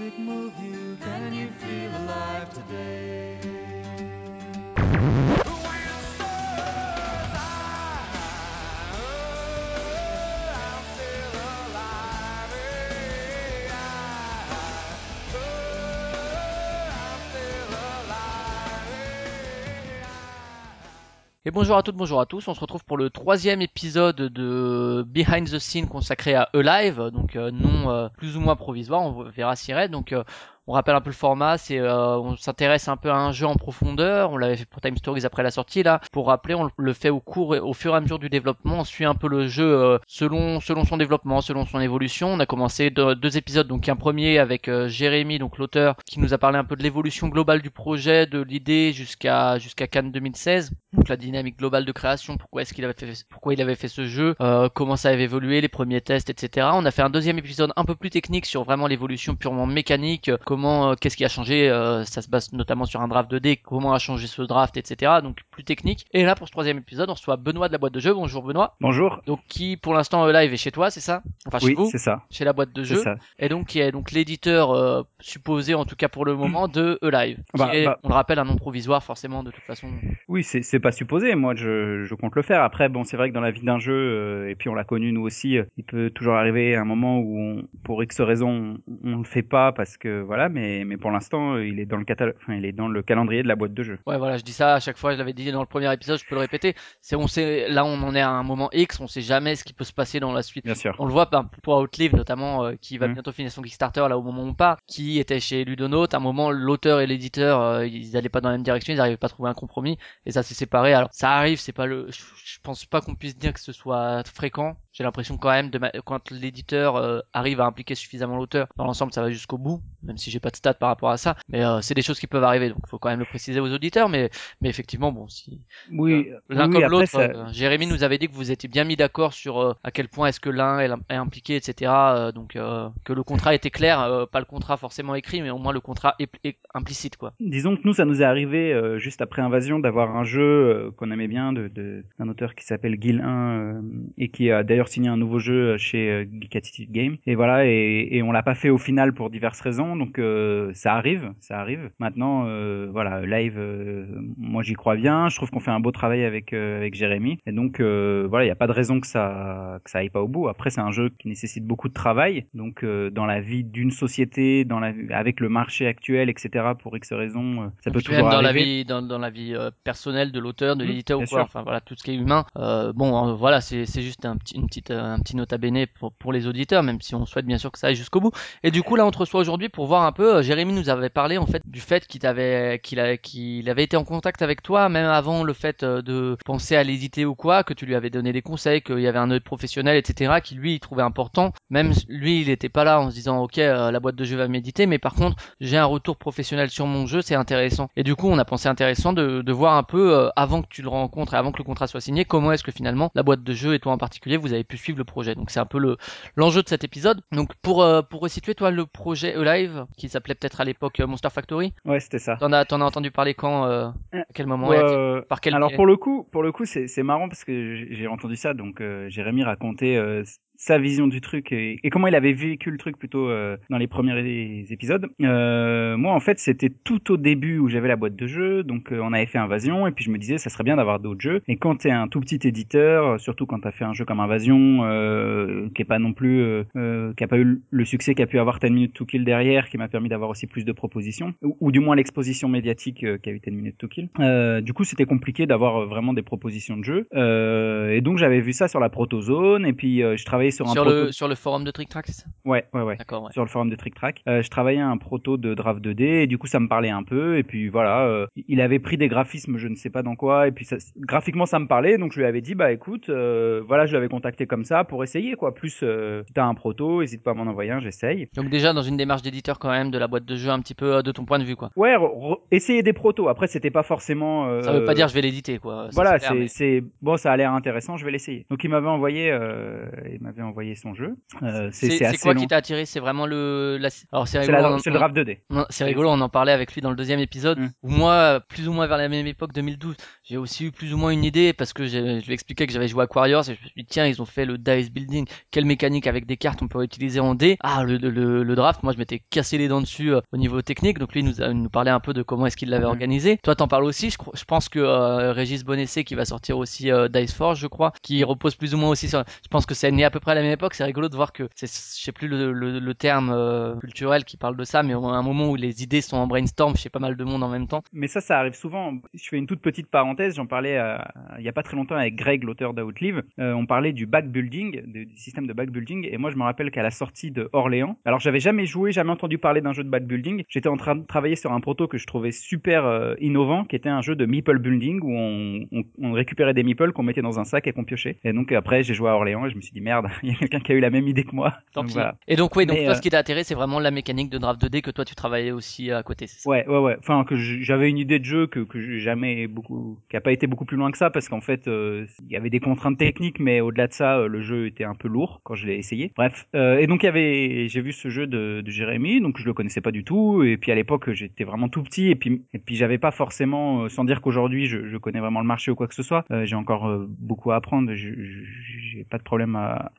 music move you, can you feel alive today? Et bonjour à toutes, bonjour à tous. On se retrouve pour le troisième épisode de Behind the Scene consacré à Alive, donc euh, nom euh, plus ou moins provisoire. On verra s'y reste. Donc euh, on rappelle un peu le format, c'est euh, on s'intéresse un peu à un jeu en profondeur. On l'avait fait pour Time Stories après la sortie là. Pour rappeler, on le fait au cours, au fur et à mesure du développement. On suit un peu le jeu euh, selon selon son développement, selon son évolution. On a commencé de- deux épisodes, donc un premier avec euh, Jérémy, donc l'auteur, qui nous a parlé un peu de l'évolution globale du projet, de l'idée jusqu'à jusqu'à Cannes 2016. Donc la dynamique globale de création, pourquoi est-ce qu'il avait fait pourquoi il avait fait ce jeu, euh, comment ça avait évolué, les premiers tests, etc. On a fait un deuxième épisode un peu plus technique sur vraiment l'évolution purement mécanique, euh, comment, euh, qu'est-ce qui a changé, euh, ça se base notamment sur un draft 2D, comment a changé ce draft, etc. Donc plus technique. Et là pour ce troisième épisode, on reçoit Benoît de la boîte de jeu. Bonjour Benoît. Bonjour. Donc qui pour l'instant euh, live est chez toi, c'est ça? Enfin chez Oui, vous, c'est ça. chez la boîte de jeu. ça. Et donc qui est donc l'éditeur euh, supposé en tout cas pour le moment de E-Live. Bah, bah. on le rappelle, un nom provisoire forcément de toute façon. Oui, c'est pas supposé. Moi, je, je compte le faire. Après, bon, c'est vrai que dans la vie d'un jeu, euh, et puis on l'a connu nous aussi, euh, il peut toujours arriver un moment où, on, pour X raisons, on, on le fait pas parce que voilà. Mais mais pour l'instant, il est dans le catalogue, enfin, il est dans le calendrier de la boîte de jeu. Ouais, voilà, je dis ça à chaque fois, je l'avais dit dans le premier épisode, je peux le répéter. C'est, on sait, là, on en est à un moment X, on sait jamais ce qui peut se passer dans la suite. Bien sûr. On le voit ben, pour Outlive notamment, euh, qui va Mhm. bientôt finir son Kickstarter là au moment où on part, qui était chez Ludonote. À un moment, l'auteur et l'éditeur, euh, ils allaient pas dans la même direction, ils n'arrivaient pas à trouver un compromis, et ça s'est séparé. Alors ça arrive, c'est pas le, je, je pense pas qu'on puisse dire que ce soit fréquent. J'ai l'impression quand même de ma- quand l'éditeur euh, arrive à impliquer suffisamment l'auteur, dans l'ensemble, ça va jusqu'au bout, même si j'ai pas de stats par rapport à ça. Mais euh, c'est des choses qui peuvent arriver, donc faut quand même le préciser aux auditeurs. Mais mais effectivement, bon, si Oui. l'un oui, comme l'autre. ça- euh, Jérémy nous avait dit que vous étiez bien mis d'accord sur euh, à quel point est-ce que l'un est, est impliqué, etc. euh, donc euh, que le contrat était clair, euh, pas le contrat forcément écrit, mais au moins le contrat est, est implicite, quoi. Disons que nous, ça nous est arrivé euh, juste après Invasion d'avoir un jeu euh, qu'on aimait bien de de- d'un auteur qui s'appelle Gil 1 euh, et qui a d'ailleurs signé un nouveau jeu chez euh, Geek Attitude Game. Et voilà, et, et on l'a pas fait au final pour diverses raisons, donc euh, ça arrive, ça arrive. Maintenant, euh, voilà, live, euh, moi j'y crois bien. Je trouve qu'on fait un beau travail avec euh, avec Jérémy, et donc euh, voilà, il y a pas de raison que ça que ça aille pas au bout. Après, c'est un jeu qui nécessite beaucoup de travail, donc euh, dans la vie d'une société, dans la avec le marché actuel, etc. Pour X raisons, euh, ça peut toujours même dans la vie, dans, dans la vie euh, personnelle de l'auteur, de Mhm, l'éditeur ou quoi. sûr. Enfin voilà, tout ce qui est humain. Euh, bon, euh, voilà, c'est c'est juste un petit, une euh, un petit nota bene pour pour les auditeurs, même si on souhaite bien sûr que ça aille jusqu'au bout. Et du coup, là, on te reçoit aujourd'hui pour voir un peu. euh, Jérémy nous avait parlé en fait du fait qu'il avait, qu'il a, qu'il avait été en contact avec toi, même avant le fait euh, de penser à l'éditer ou quoi, que tu lui avais donné des conseils, qu'il y avait un œil professionnel, etc., qui lui il trouvait important. Même lui, il était pas là en se disant, ok, la boîte de jeu va m'éditer, mais par contre, j'ai un retour professionnel sur mon jeu, c'est intéressant. Et du coup, on a pensé intéressant de, de voir un peu, avant que tu le rencontres et avant que le contrat soit signé, comment est-ce que finalement la boîte de jeu et toi en particulier, vous avez pu suivre le projet. Donc c'est un peu le l'enjeu de cet épisode. Donc pour euh, pour resituer toi le projet Alive, qui s'appelait peut-être à l'époque euh, Monster Factory, Ouais, c'était ça. t'en as t'en as entendu parler quand, euh, à quel moment, et euh, par quel Alors pour le coup, pour le coup, c'est c'est marrant parce que j'ai entendu ça. Donc euh, Jérémy racontait euh, sa vision du truc et, et comment il avait vécu le truc plutôt euh, dans les premiers épisodes. Euh, moi, en fait, c'était tout au début où j'avais la boîte de jeux. Donc euh, on avait fait Invasion et puis je me disais ça serait bien d'avoir d'autres jeux. Et quand t'es un tout petit éditeur, euh, surtout quand t'as fait un jeu comme Invasion, euh, qui est pas non plus, euh, qui a pas eu le succès qu'a pu avoir 10 minutes to kill derrière, qui m'a permis d'avoir aussi plus de propositions, ou, du moins l'exposition médiatique qu'a eu 10 minutes to kill. Du coup, c'était compliqué d'avoir vraiment des propositions de jeux. Euh, et donc, j'avais vu ça sur la protozone, et puis je travaillais travaillais sur, sur un le proto. sur le forum de Trick Ouais, ouais, ouais. D'accord, ouais. Sur le forum de Trick Track, euh, je travaillais un proto de draft 2D et du coup ça me parlait un peu et puis voilà, euh, il avait pris des graphismes, je ne sais pas dans quoi et puis ça, graphiquement ça me parlait donc je lui avais dit bah écoute, euh, voilà je l'avais contacté comme ça pour essayer quoi. Plus euh, si t'as un proto, hésite pas à m'en envoyer un, j'essaye. Donc déjà dans une démarche d'éditeur quand même de la boîte de jeu un petit peu euh, de ton point de vue quoi. Ouais, essayer des protos. Après c'était pas forcément. euh, Ça veut pas dire je vais l'éditer quoi. Ça, Voilà, c'est mais- c'est bon, ça a l'air intéressant, je vais l'essayer. Donc il m'avait envoyé, il m'avait envoyé son jeu. Euh, c'est quoi long. qui t'a attiré? C'est vraiment le. La... Alors c'est rigolo. c'est le draft 2D. on- C'est rigolo, on en parlait avec lui dans le deuxième épisode. Mm. Où moi, plus ou moins vers la même époque, 2012, j'ai aussi eu plus ou moins une idée parce que je lui ai expliqué que j'avais joué à Aquarius et je me suis dit tiens ils ont fait le dice building, quelle mécanique avec des cartes on peut utiliser en dé. Ah le, le, le draft, moi je m'étais cassé les dents dessus euh, au niveau technique. Donc lui nous a nous parlait un peu de comment est-ce qu'il l'avait Mm. organisé. Toi t'en parles aussi. Je pense que euh, Régis Bonessé qui va sortir aussi euh, Dice Forge, je crois, qui repose plus ou moins aussi sur. Je pense que c'est né à peu près à la même époque. C'est rigolo de voir que c'est, je sais plus le, terme euh, culturel qui parle de ça, mais à un moment où les idées sont en brainstorm chez pas mal de monde en même temps. Mais ça, ça arrive souvent. Je fais une toute petite parenthèse. J'en parlais euh, il y a pas très longtemps avec Greg, l'auteur d'Outlive. Euh, on parlait du backbuilding, du système de backbuilding. Et moi, je me rappelle qu'à la sortie de Orléans, alors j'avais jamais joué, jamais entendu parler d'un jeu de backbuilding. J'étais en train de travailler sur un proto que je trouvais super euh, innovant, qui était un jeu de meeple building où on, on, on récupérait des meeples qu'on mettait dans un sac et qu'on piochait. Et donc après, j'ai joué à Orléans et je me suis dit merde, il y a quelqu'un qui a eu la même idée que moi. Tant Donc, voilà. Et donc oui, donc Mais, toi euh, ce qui t'a attiré, c'est vraiment la mécanique de draft 2D que toi tu travaillais aussi à côté. Ouais, ouais, ouais. Enfin, que j'avais une idée de jeu que que jamais beaucoup, qui a pas été beaucoup plus loin que ça, parce qu'en fait, euh, il y avait des contraintes techniques, mais au-delà de ça, euh, le jeu était un peu lourd quand je l'ai essayé. Bref, euh, et donc il y avait, j'ai vu ce jeu de, de Jérémy, donc je le connaissais pas du tout, et puis à l'époque j'étais vraiment tout petit, et puis et puis j'avais pas forcément, euh, sans dire qu'aujourd'hui je, je connais vraiment le marché ou quoi que ce soit, euh, j'ai encore euh, beaucoup à apprendre, j'ai pas de problème à,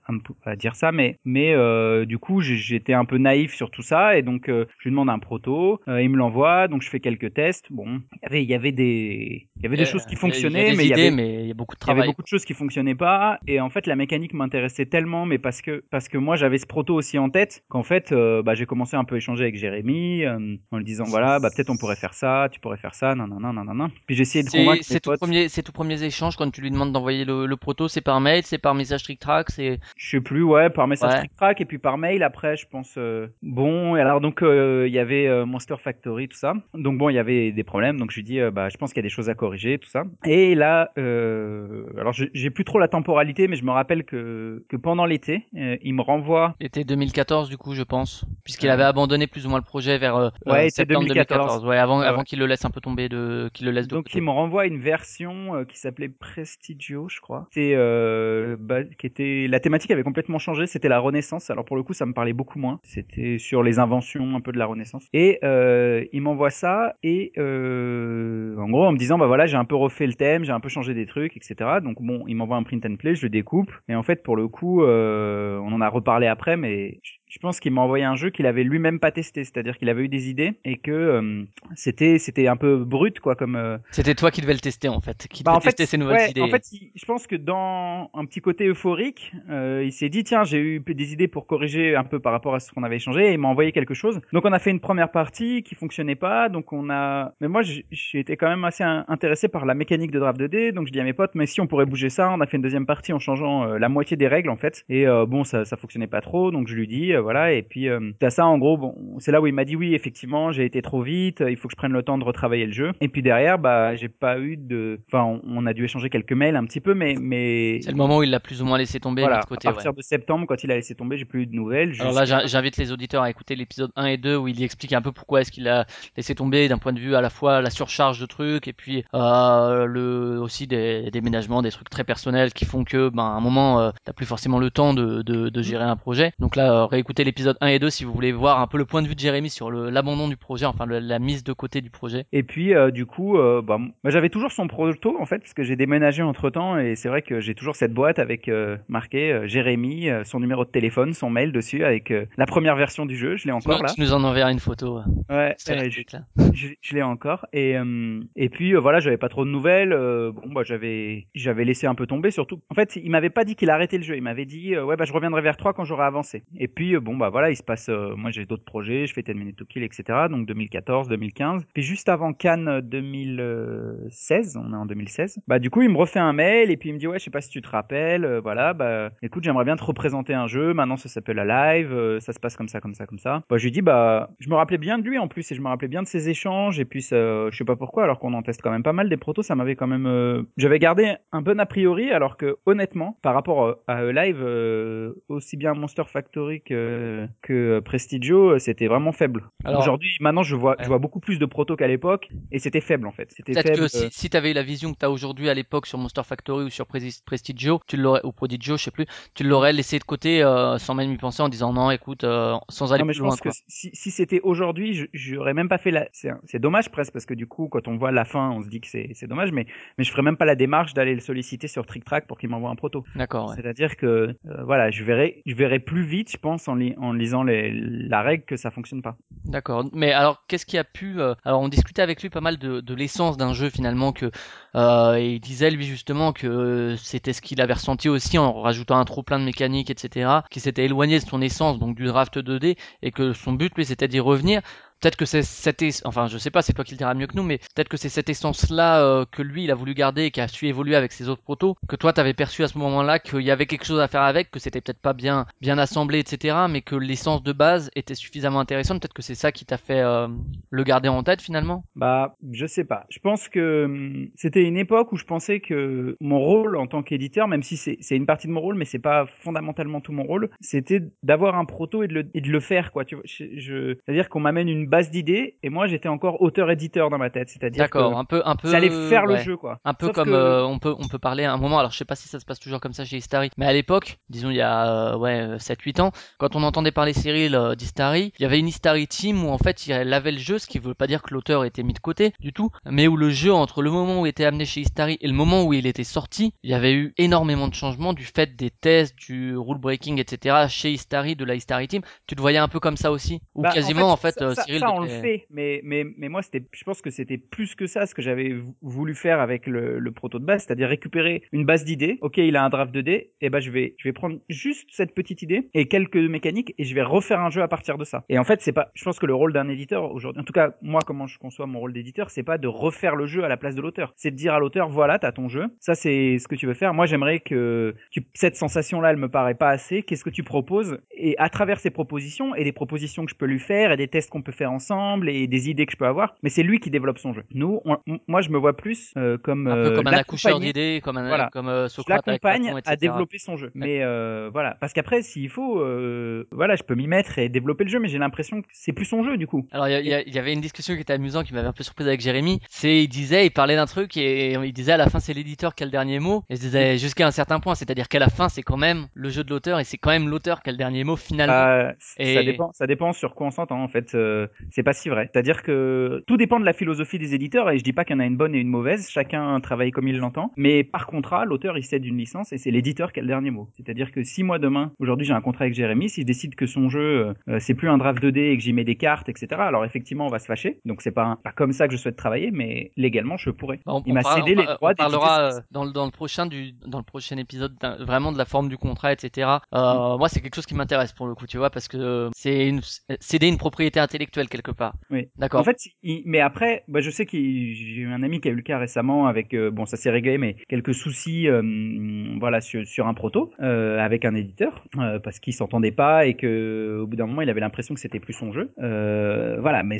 à, dire ça, mais mais euh, du coup j'étais un peu naïf sur tout ça, et donc euh, je lui demande un proto, euh, il me l'envoie, donc je fais quelques tests. Bon, il y avait, il y avait des, il y avait des Euh, choses qui fonctionnaient, mais il y avait, mais il y a beaucoup de il y avait travail. beaucoup de choses qui fonctionnaient pas. Et en fait, la mécanique m'intéressait tellement, mais parce que parce que moi j'avais ce proto aussi en tête, qu'en fait, euh, bah, j'ai commencé un peu à échanger avec Jérémy euh, en lui disant voilà, bah peut-être on pourrait faire ça, tu pourrais faire ça, non non non non non. Puis j'ai essayé de convaincre c'est tout premier, c'est tout premiers échanges quand tu lui demandes d'envoyer le, le proto, c'est par mail, c'est par message trick track, c'est Je sais plus, ouais, par message Ouais. trick track et puis par mail après, je pense. euh, Bon, et alors donc euh, il y avait euh, Monster Factory tout ça. Donc bon, il y avait des problèmes, donc je lui dis euh, bah je pense qu'il y a des choses à corriger tout ça. Et là, euh, alors j'ai plus trop la temporalité, mais je me rappelle que que pendant l'été, euh, il me renvoie. Était 2014 du coup, je pense, puisqu'il avait abandonné plus ou moins le projet vers euh, Ouais, septembre 2014. 2014. Ouais, avant, Ouais, avant qu'il le laisse un peu tomber de, qu'il le laisse de Donc côté. il me renvoie une version euh, qui s'appelait Prestigio, je crois. C'était euh, bah, qui était la thématique avait complètement changé. C'était la Renaissance. Alors pour le coup, ça me parlait beaucoup moins. C'était sur les inventions un peu de la Renaissance. Et euh, il m'envoie ça et euh, en gros en me disant bah voilà j'ai un peu refait le thème, j'ai un peu changé des trucs, etc. Donc bon, il m'envoie un print and play, je le découpe. Et en fait pour le coup, euh, on en a reparlé après, mais je- pense qu'il m'a envoyé un jeu qu'il avait lui-même pas testé, c'est-à-dire qu'il avait eu des idées et que euh, c'était c'était un peu brut quoi comme euh, C'était toi qui devais le tester en fait, qui bah, devait en fait, tester ses nouvelles ouais, idées. En fait, il- je pense que dans un petit côté euphorique, euh, il s'est dit tiens, j'ai eu des idées pour corriger un peu par rapport à ce qu'on avait échangé et il m'a envoyé quelque chose. Donc on a fait une première partie qui fonctionnait pas, donc on a mais moi j'ai été quand même assez in- intéressé par la mécanique de draft 2D, donc je dis à mes potes mais si on pourrait bouger ça, on a fait une deuxième partie en changeant euh, la moitié des règles en fait et euh, bon ça ça fonctionnait pas trop, donc je lui dis euh, voilà et puis euh, t'as ça en gros bon, c'est là où il m'a dit oui effectivement, j'ai été trop vite, il faut que je prenne le temps de retravailler le jeu et puis derrière bah j'ai pas eu de enfin on, on a dû échanger quelques mails un petit peu mais mais C'est le moment où il l'a plus ou moins laissé tomber voilà, de côté. à ouais. partir de septembre quand il a laissé tomber, j'ai plus eu de nouvelles. Alors là, j'in- j'invite les auditeurs à écouter l'épisode 1 et 2 où il explique un peu pourquoi est-ce qu'il a laissé tomber d'un point de vue à la fois la surcharge de trucs et puis euh, le aussi des déménagements, des trucs très personnels qui font que ben à un moment euh, t'as plus forcément le temps de, de, de gérer un projet. Donc là, euh, réécoutez l'épisode 1 et 2 si vous voulez voir un peu le point de vue de Jérémy sur l'abandon du projet, enfin le- la mise de côté du projet. Et puis euh, du coup, euh, bah, moi, j'avais toujours son proto en fait, parce que j'ai déménagé entre temps et c'est vrai que j'ai toujours cette boîte avec euh, marqué Jérémy, son numéro de téléphone, son mail dessus avec la première version du jeu. Je l'ai encore là. tu nous en enverras une photo. Ouais, l'article, là. je, je l'ai encore. Et et puis voilà, j'avais pas trop de nouvelles. bon bah j'avais j'avais laissé un peu tomber. Surtout, en fait, il m'avait pas dit qu'il arrêtait le jeu. Il m'avait dit ouais bah je reviendrai vers toi quand j'aurai avancé. Et puis bon bah voilà, il se passe, euh, moi j'ai d'autres projets, je fais 10 minutes to kill, etc. Donc 2014, 2015. Puis juste avant Cannes 2016, on est en 2016. Bah du coup il me refait un mail et puis il me dit ouais je sais pas si tu te rappelles, euh, voilà bah écoute j'aimerais bien te représenter un jeu, maintenant ça s'appelle la live, euh, ça se passe comme ça comme ça comme ça. Bah je lui dis bah je me rappelais bien de lui en plus et je me rappelais bien de ses échanges et puis ça, je sais pas pourquoi alors qu'on en teste quand même pas mal des protos, ça m'avait quand même, euh, j'avais gardé un bon a priori alors que honnêtement par rapport euh, à eux live euh, aussi bien Monster Factory que que Prestigio, euh, c'était vraiment faible. Aujourd'hui, maintenant, je vois, Ouais. je vois beaucoup plus de protos qu'à l'époque, et c'était faible en fait. Peut-être que si, si t'avais eu la vision que t'as aujourd'hui à l'époque sur Monster Factory ou sur Prestigio, tu l'aurais, ou Prodigio, je sais plus, tu l'aurais laissé de côté euh, sans même y penser en disant non, écoute, euh, sans aller Non, mais plus je loin. pense Quoi. que si, si c'était aujourd'hui, je- j'aurais même pas fait la. C'est dommage presque parce que du coup, quand on voit la fin, on se dit que c'est dommage, mais mais je ferais même pas la démarche d'aller le solliciter sur Trick Track pour qu'il m'envoie un proto. D'accord. Ouais. C'est-à-dire que euh, voilà, je verrai, je verrai plus vite, je pense, en, li- en lisant la règle que ça fonctionne pas. D'accord. Mais alors, qu'est-ce qui a pu euh, Alors, on discutait avec lui pas mal de, l'essence d'un jeu finalement que euh, il disait lui justement que c'était ce qu'il avait ressenti aussi en rajoutant un trop plein de mécaniques, etc. Qui s'était éloigné de son essence, donc du draft 2D, et que son but lui c'était d'y revenir. Peut-être que c'est cette, enfin je sais pas, c'est toi qui le diras mieux que nous, mais peut-être que c'est cette essence-là euh, que lui il a voulu garder et qui a su évoluer avec ses autres protos, que toi t'avais perçu à ce moment-là qu'il y avait quelque chose à faire avec, que c'était peut-être pas bien bien assemblé, etc. Mais que l'essence de base était suffisamment intéressante. Peut-être que c'est ça qui t'a fait euh, le garder en tête finalement. Bah, je sais pas. Je pense que hum, c'était une époque où je pensais que mon rôle en tant qu'éditeur, même si c'est une partie de mon rôle, mais c'est pas fondamentalement tout mon rôle, c'était d'avoir un proto et de le, et de le faire, quoi. Tu vois, je, je- c'est-à-dire qu'on m'amène une base d'idées et moi j'étais encore auteur-éditeur dans ma tête. C'est-à-dire D'accord, un peu, un peu. faire le jeu, quoi. Un peu Sauf comme que- euh, on peut on peut parler à un moment alors je sais pas si ça se passe toujours comme ça chez Istari mais à l'époque disons il y a euh, ouais 7 8 ans quand on entendait parler Cyril euh, d'Istari il y avait une Istari team où en fait il avait le jeu ce qui veut pas dire que l'auteur était mis de côté du tout mais où le jeu entre le moment où il était amené chez Istari et le moment où il était sorti il y avait eu énormément de changements du fait des tests du rule breaking etc chez Istari de la Istari team tu te voyais un peu comme ça aussi? Ou Bah, quasiment en fait, euh, ça- Cyril ça, on le devait- fait, mais mais mais moi c'était, je pense que c'était plus que ça ce que j'avais vou- voulu faire avec le, le proto de base, c'est-à-dire récupérer une base d'idées. Ok, il a un draft 2D, et ben je vais je vais prendre juste cette petite idée et quelques mécaniques et je vais refaire un jeu à partir de ça. Et en fait c'est pas, je pense que le rôle d'un éditeur aujourd'hui, en tout cas moi comment je conçois mon rôle d'éditeur, c'est pas de refaire le jeu à la place de l'auteur, c'est de dire à l'auteur voilà t'as ton jeu, ça c'est ce que tu veux faire. Moi j'aimerais que tu, cette sensation là elle me paraît pas assez. Qu'est-ce que tu proposes? Et à travers ces propositions et des propositions que je peux lui faire et des tests qu'on peut faire ensemble et des idées que je peux avoir, mais c'est lui qui développe son jeu. Nous, on- moi je me vois plus euh, comme un peu euh, comme un accoucheur d'idées comme un Voilà. comme euh, je Socrate l'accompagne à développer son jeu. Mais euh, voilà, parce qu'après, s'il faut, euh, voilà, je peux m'y mettre et développer le jeu, mais j'ai l'impression que c'est plus son jeu du coup. Alors il y, avait une discussion qui était amusante, qui m'avait un peu surprise avec Jérémy. C'est il disait, il parlait d'un truc et il disait à la fin c'est l'éditeur qui a le dernier mot. Et je disais jusqu'à un certain point, c'est-à-dire qu'à la fin c'est quand même le jeu de l'auteur et c'est quand même l'auteur qui a le dernier mot finalement. Euh, Et- Ça dépend, ça dépend sur quoi on s'entend en fait. euh, c'est pas si vrai. C'est-à-dire que tout dépend de la philosophie des éditeurs et je dis pas qu'il y en a une bonne et une mauvaise. Chacun travaille comme il l'entend. Mais par contrat, l'auteur il cède une licence et c'est l'éditeur qui a le dernier mot. C'est-à-dire que si moi demain, aujourd'hui j'ai un contrat avec Jérémy, s'il décide que son jeu euh, c'est plus un draft 2D et que j'y mets des cartes, etc. Alors effectivement on va se fâcher. Donc c'est pas pas comme ça que je souhaite travailler, mais légalement je pourrais. Bah, on, il m'a cédé on les droits on parlera euh, dans le dans le prochain du dans le prochain épisode vraiment de la forme du contrat, etc. Euh, Moi c'est quelque chose qui m'intéresse pour le coup, tu vois, parce que euh, c'est une céder une propriété intellectuelle quelque part. Oui. D'accord. En fait, il- mais après, bah, je sais qu'il, j'ai eu un ami qui a eu le cas récemment avec, euh, bon, ça s'est réglé, mais quelques soucis, euh, voilà, sur, sur un proto euh, avec un éditeur, parce qu'il s'entendait pas et que au bout d'un moment, il avait l'impression que c'était plus son jeu. Voilà, mais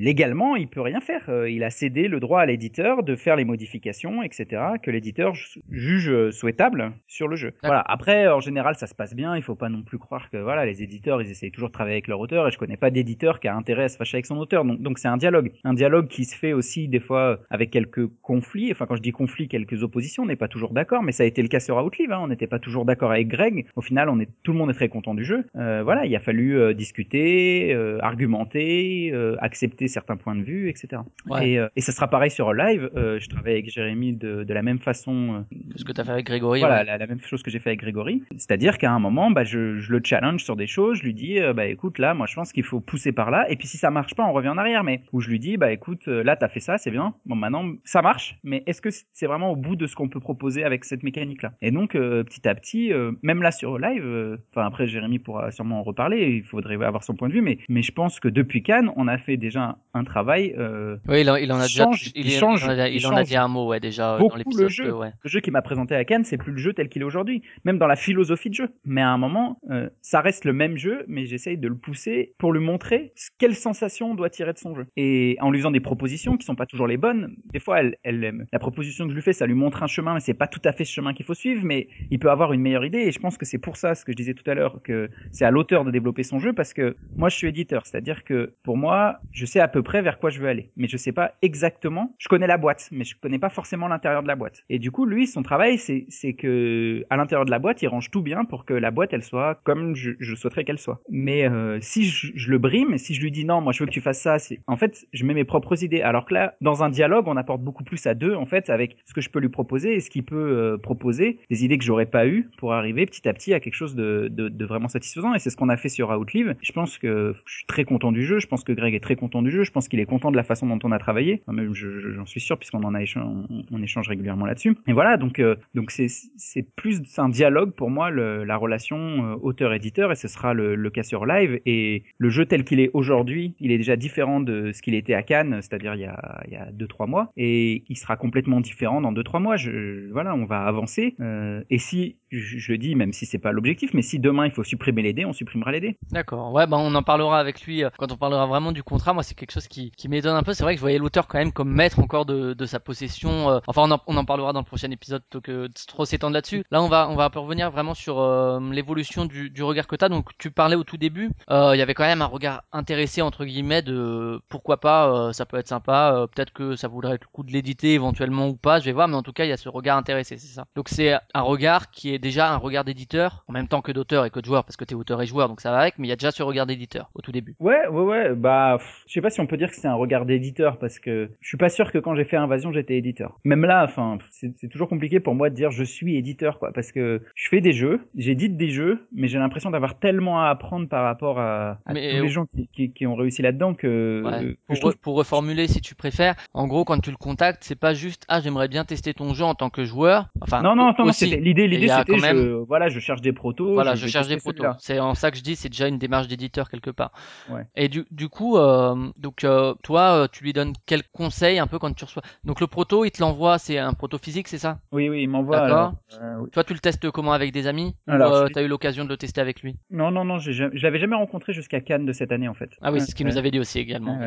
légalement, il peut rien faire. Il a cédé le droit à l'éditeur de faire les modifications, etc., que l'éditeur ju- juge souhaitable sur le jeu. Voilà. Après, en général, ça se passe bien. Il faut pas non plus croire que voilà, les éditeurs, ils essayent toujours de travailler avec leur auteur. Et je connais pas d'éditeur qui a intérêt à se fâcher avec son auteur. Donc, donc c'est un dialogue, un dialogue qui se fait aussi des fois avec quelques conflits. Enfin, quand je dis conflits, quelques oppositions, on n'est pas toujours d'accord. Mais ça a été le cas sur Outlive. Hein. On n'était pas toujours d'accord avec Greg. Au final, on est tout le monde est très content du jeu. Euh, voilà, il a fallu euh, discuter, euh, argumenter, accepter certains points de vue, etc. Ouais. Et, et ça sera pareil sur Live. Je travaille avec Jérémy de, de la même façon. Ce que t'as fait avec Grégory. voilà, ouais. la, la même chose que j'ai fait avec Grégory. C'est-à-dire qu'à un moment, bah, je, je le challenge sur des choses, je lui dis, bah, écoute, là, moi, je pense qu'il faut pousser par là. Et puis, puis si ça marche pas, on revient en arrière, mais où je lui dis, bah écoute, euh, là t'as fait ça, c'est bien. Bon maintenant ça marche, mais est-ce que c'est vraiment au bout de ce qu'on peut proposer avec cette mécanique-là? Et donc euh, petit à petit, euh, même là sur live, euh, enfin après Jérémy pourra sûrement en reparler, il faudrait avoir son point de vue, mais mais je pense que depuis Cannes, on a fait déjà un travail. Oui, il en, il en a déjà, il, il en a, il il en a change dit un mot, ouais, déjà beaucoup dans le l'épisode jeu. 2, ouais. Le jeu qui m'a présenté à Cannes, c'est plus le jeu tel qu'il est aujourd'hui, même dans la philosophie de jeu. Mais à un moment, ça reste le même jeu, mais j'essaye de le pousser pour lui montrer ce- quelle sensation on doit tirer de son jeu. Et en lui faisant des propositions qui sont pas toujours les bonnes. Des fois, elle, elle. La proposition que je lui fais, ça lui montre un chemin, mais c'est pas tout à fait ce chemin qu'il faut suivre, mais il peut avoir une meilleure idée. Et je pense que c'est pour ça, ce que je disais tout à l'heure, que c'est à l'auteur de développer son jeu, parce que moi, je suis éditeur, c'est-à-dire que pour moi, je sais à peu près vers quoi je veux aller, mais je sais pas exactement. Je connais la boîte, mais je connais pas forcément l'intérieur de la boîte. Et du coup, lui, son travail, c'est c'est que à l'intérieur de la boîte, il range tout bien pour que la boîte, elle soit comme je, je souhaiterais qu'elle soit. Mais euh, si je, je le brime, si je lui dis non, moi, je veux que tu fasses ça, en fait, je mets mes propres idées. Alors que là, dans un dialogue, on apporte beaucoup plus à deux, en fait, avec ce que je peux lui proposer et ce qu'il peut euh, proposer, des idées que j'aurais pas eu pour arriver petit à petit à quelque chose de, vraiment satisfaisant. Et c'est ce qu'on a fait sur Outlive. Je pense que je suis très content du jeu. Je pense que Greg est très content du jeu. Je pense qu'il est content de la façon dont on a travaillé. Enfin, même je- je- j'en suis sûr puisqu'on en a écha- échange régulièrement là-dessus. Et voilà, donc euh, c'est plus un dialogue pour moi la relation euh, auteur-éditeur et ce sera le cas sur live et le jeu tel qu'il est aujourd'hui, il est déjà différent de ce qu'il était à Cannes, c'est-à-dire il y a il y a deux trois mois et il sera complètement différent dans deux trois mois. Voilà, on va avancer euh, et si je, le dis même si c'est pas l'objectif, mais si demain il faut supprimer les dés, on supprimera les dés. D'accord. Ouais, bah on en parlera avec lui euh, quand on parlera vraiment du contrat. Moi, c'est quelque chose qui, qui m'étonne un peu. C'est vrai que je voyais l'auteur quand même comme maître encore de, de sa possession. euh, Enfin, on en, on en parlera dans le prochain épisode plutôt que trop s'étendre là-dessus. Là, on va on va revenir vraiment sur euh, l'évolution du, du regard que t'as. Donc, tu parlais au tout début. euh, Il y avait quand même un regard intéressé entre guillemets de pourquoi pas. ça peut être sympa. Peut-être que ça voudrait le coup de l'éditer éventuellement ou pas. Je vais voir. Mais en tout cas, il y a ce regard intéressé, c'est ça. Donc, c'est un regard qui est déjà un regard d'éditeur en même temps que d'auteur et que de joueur parce que t'es auteur et joueur. Donc ça va avec. Mais il y a déjà ce regard d'éditeur au tout début. Ouais, ouais, ouais. Bah, je sais pas si on peut dire que c'est un regard d'éditeur parce que je suis pas sûr que quand j'ai fait Invasion, j'étais éditeur. Même là, enfin, c'est toujours compliqué pour moi de dire je suis éditeur, quoi, parce que je fais des jeux, j'édite des jeux, mais j'ai l'impression d'avoir tellement à apprendre par rapport à, à Mais, tous les euh, gens qui, qui, qui ont réussi là-dedans que, Ouais. que Pour, je trouve pour reformuler, si tu préfères, en gros, quand tu le contactes, c'est pas juste ah j'aimerais bien tester ton jeu en tant que joueur. Enfin, non, non, non, c'était l'idée, l'idée quand même- je, voilà, je cherche des protos. Voilà, je cherche des protos. C'est en ça que je dis, c'est déjà une démarche d'éditeur quelque part. Ouais. Et du, du coup, euh, donc euh, toi, euh, tu lui donnes quel conseil un peu quand tu reçois? Donc le proto, il te l'envoie, c'est un proto physique, c'est ça? Oui, oui, il m'envoie. D'accord. oui. Toi, tu le testes comment avec des amis? Alors, t'as eu l'occasion de le tester avec lui? Non, non, non, jamais- je l'avais jamais rencontré jusqu'à Cannes de cette année en fait. Ah oui, c'est ce qu'il nous avait dit aussi également.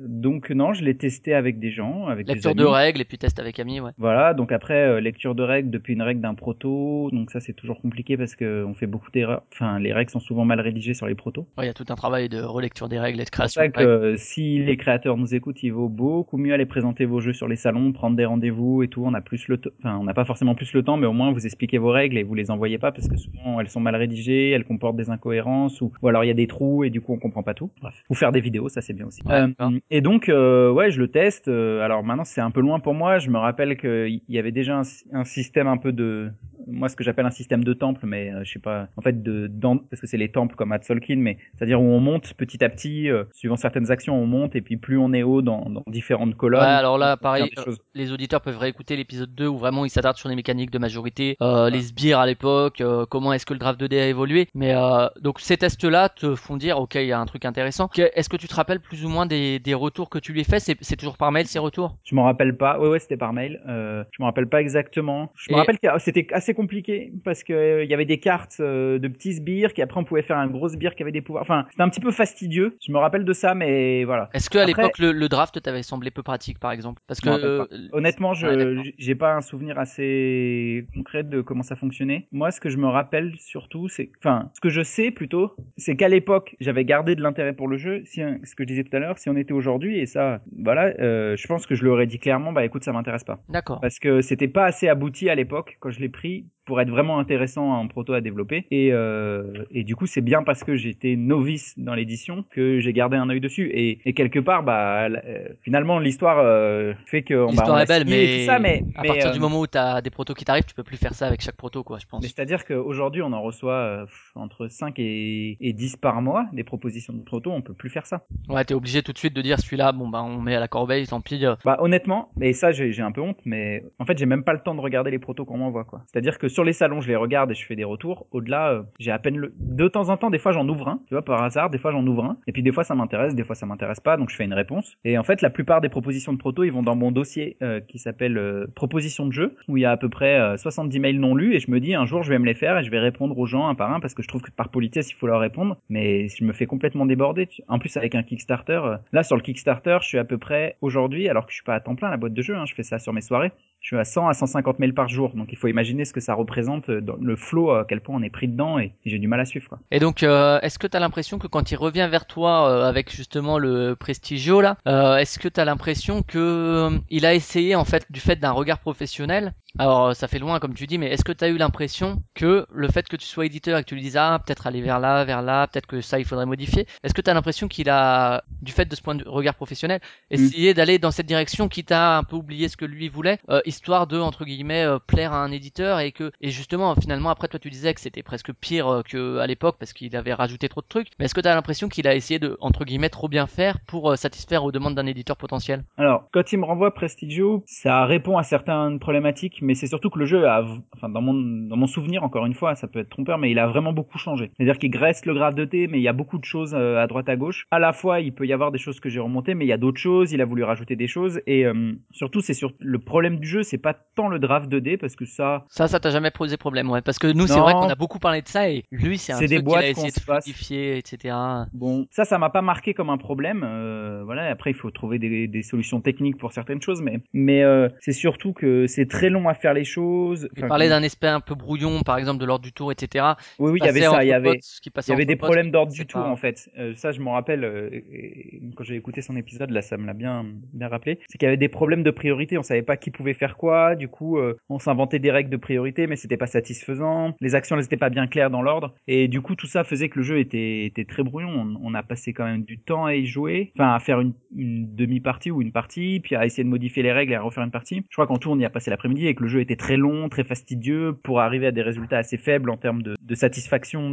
donc non, je l'ai testé avec des gens, avec Lecture des de amis. règles et puis test avec amis, ouais. Voilà, donc après lecture de règles depuis une règle d'un proto, donc ça c'est toujours compliqué parce que on fait beaucoup d'erreurs. Enfin, les règles sont souvent mal rédigées sur les protos. Ouais, Il y a tout un travail de relecture des règles et de C'est pour création. ça que euh, si les créateurs nous écoutent, il vaut beaucoup mieux aller présenter vos jeux sur les salons, prendre des rendez-vous et tout. On a plus le, enfin, on n'a pas forcément plus le temps, mais au moins vous expliquez vos règles et vous les envoyez pas parce que souvent elles sont mal rédigées, elles comportent des incohérences ou, ou alors il y a des trous et du coup on comprend pas tout. Bref, ou faire des vidéos, ça c'est bien aussi. Ouais, Euh, et donc euh, ouais, je le teste. euh, alors maintenant c'est un peu loin pour moi. Je me rappelle qu'il y avait déjà un, un système un peu de moi ce que j'appelle un système de temple mais euh, je sais pas en fait de dans, parce que c'est les temples comme à Tzolk'in mais c'est-à-dire où on monte petit à petit euh, suivant certaines actions on monte et puis plus on est haut dans, dans différentes colonnes Ouais, alors là, pareil, choses. les auditeurs peuvent réécouter l'épisode 2 où vraiment ils s'attardent sur les mécaniques de majorité, euh, les sbires à l'époque, euh, comment est-ce que le draft 2D a évolué. Mais euh, donc ces tests-là te font dire, ok, il y a un truc intéressant. Est-ce que tu te rappelles plus ou moins des, des retours que tu lui fais? C'est c'est toujours par mail ces retours? Je m'en rappelle pas ouais ouais c'était par mail euh, je me rappelle pas exactement je me rappelle que c'était assez compliqué parce que euh, il y avait des cartes euh, de petits sbires qui après on pouvait faire un gros sbire qui avait des pouvoirs enfin c'était un petit peu fastidieux je me rappelle de ça mais voilà Est-ce que à l'époque le, le draft t'avait semblé peu pratique par exemple? Parce que euh, Honnêtement, je Ouais, j'ai pas un souvenir assez concret de comment ça fonctionnait. Moi, ce que je me rappelle surtout, c'est, enfin, ce que je sais plutôt, c'est qu'à l'époque, j'avais gardé de l'intérêt pour le jeu. Si, ce que je disais tout à l'heure, si on était aujourd'hui, et ça, voilà, je pense que je l'aurais dit clairement, bah écoute, ça m'intéresse pas, d'accord. parce que c'était pas assez abouti à l'époque quand je l'ai pris we pour être vraiment intéressant en proto à développer. Et, euh, et du coup, c'est bien parce que j'étais novice dans l'édition que j'ai gardé un œil dessus. Et, et quelque part, bah, euh, finalement, l'histoire euh, fait que bah, L'histoire est belle, et mais, ça, mais, à mais, partir euh, du moment où t'as des protos qui t'arrivent, tu peux plus faire ça avec chaque proto, quoi, je pense. c'est-à-dire qu'aujourd'hui, on en reçoit euh, entre 5 et, et 10 par mois, des propositions de proto, on peut plus faire ça. Ouais, t'es obligé tout de suite de dire celui-là, bon bah on met à la corbeille, tant pis. euh, Bah honnêtement, mais ça j'ai j'ai un peu honte, mais en fait j'ai même pas le temps de regarder les protos qu'on m'envoie quoi. C'est-à-dire que sur les salons je les regarde et je fais des retours. Au-delà, euh, j'ai à peine le. De temps en temps, des fois j'en ouvre un, tu vois par hasard, des fois j'en ouvre un, et puis des fois ça m'intéresse, des fois ça m'intéresse pas, donc je fais une réponse. Et en fait la plupart des propositions de protos ils vont dans mon dossier euh, qui s'appelle euh, proposition de jeu, où il y a à peu près euh, 70 mails non lus, et je me dis un jour je vais me les faire et je vais répondre aux gens un par un parce que je trouve que par politesse il faut leur répondre, mais je me fais complètement déborder. En plus avec un Kickstarter, là sur le Kickstarter je suis à peu près aujourd'hui, alors que je suis pas à temps plein la boîte de jeu, hein, je fais ça sur mes soirées, je suis à 100 à 150 mails par jour, donc il faut imaginer ce que ça représente euh, dans le flow, à quel point on est pris dedans et, j'ai du mal à suivre. Et donc, euh, est-ce que t'as l'impression que quand il revient vers toi euh, avec justement le Prestigio là, euh, est-ce que t'as l'impression que euh, il a essayé en fait du fait d'un regard professionnel alors euh, ça fait loin comme tu dis, mais est-ce que tu as eu l'impression que le fait que tu sois éditeur et que tu lui dises ah peut-être aller vers là, vers là, peut-être que ça il faudrait modifier, est-ce que tu as l'impression qu'il a, du fait de ce point de regard professionnel, essayé d'aller dans cette direction quitte à un peu oublier ce que lui voulait, euh, histoire de entre guillemets euh, plaire à un éditeur et que et justement finalement après toi tu disais que c'était presque pire euh, que à l'époque parce qu'il avait rajouté trop de trucs, mais est-ce que tu as l'impression qu'il a essayé de entre guillemets trop bien faire pour euh, satisfaire aux demandes d'un éditeur potentiel? Alors, quand il me renvoie Prestigio, ça répond à certaines problématiques, mais c'est surtout que le jeu a, enfin, dans mon, dans mon souvenir, encore une fois, ça peut être trompeur, mais il a vraiment beaucoup changé. C'est-à-dire qu'il reste le grade de T, mais il y a beaucoup de choses euh, à droite à gauche. À la fois, il peut y avoir des choses que j'ai remontées, mais il y a d'autres choses, il a voulu rajouter des choses, et euh, surtout, c'est sur le problème du jeu, c'est pas tant le draft 2D, parce que ça, Ça, ça t'a jamais posé problème, ouais. Parce que nous, c'est vrai qu'on a beaucoup parlé de ça et lui, c'est un truc qu'il a essayé de fluidifier, etc. Bon, ça, ça m'a pas marqué comme un problème. Euh, voilà, après il faut trouver des, des solutions techniques pour certaines choses, mais mais euh, c'est surtout que c'est très long à faire les choses. Enfin, parlait d'un aspect un peu brouillon, par exemple, de l'ordre du tour, etc. Oui, oui, il y avait ça, il y avait. Il y avait des potes, problèmes d'ordre du tour pas- en fait. Euh, ça, je m'en rappelle euh, et- quand j'ai écouté son épisode. Là, ça me l'a bien bien rappelé. C'est qu'il y avait des problèmes de priorité. On savait pas qui pouvait faire quoi. Du coup, euh, on s'inventait des règles de priorité, mais c'était pas satisfaisant. Les actions, elles étaient pas bien claires dans l'ordre. Et du coup, tout ça faisait que le jeu était était très brouillon. On, on a passé quand même du temps à y jouer, enfin à faire une, une demi-partie ou une partie, puis à essayer de modifier les règles et à refaire une partie. Je crois qu'en tout, on y a passé l'après-midi et que le jeu était très long, très fastidieux pour arriver à des résultats assez faibles en termes de, de satisfaction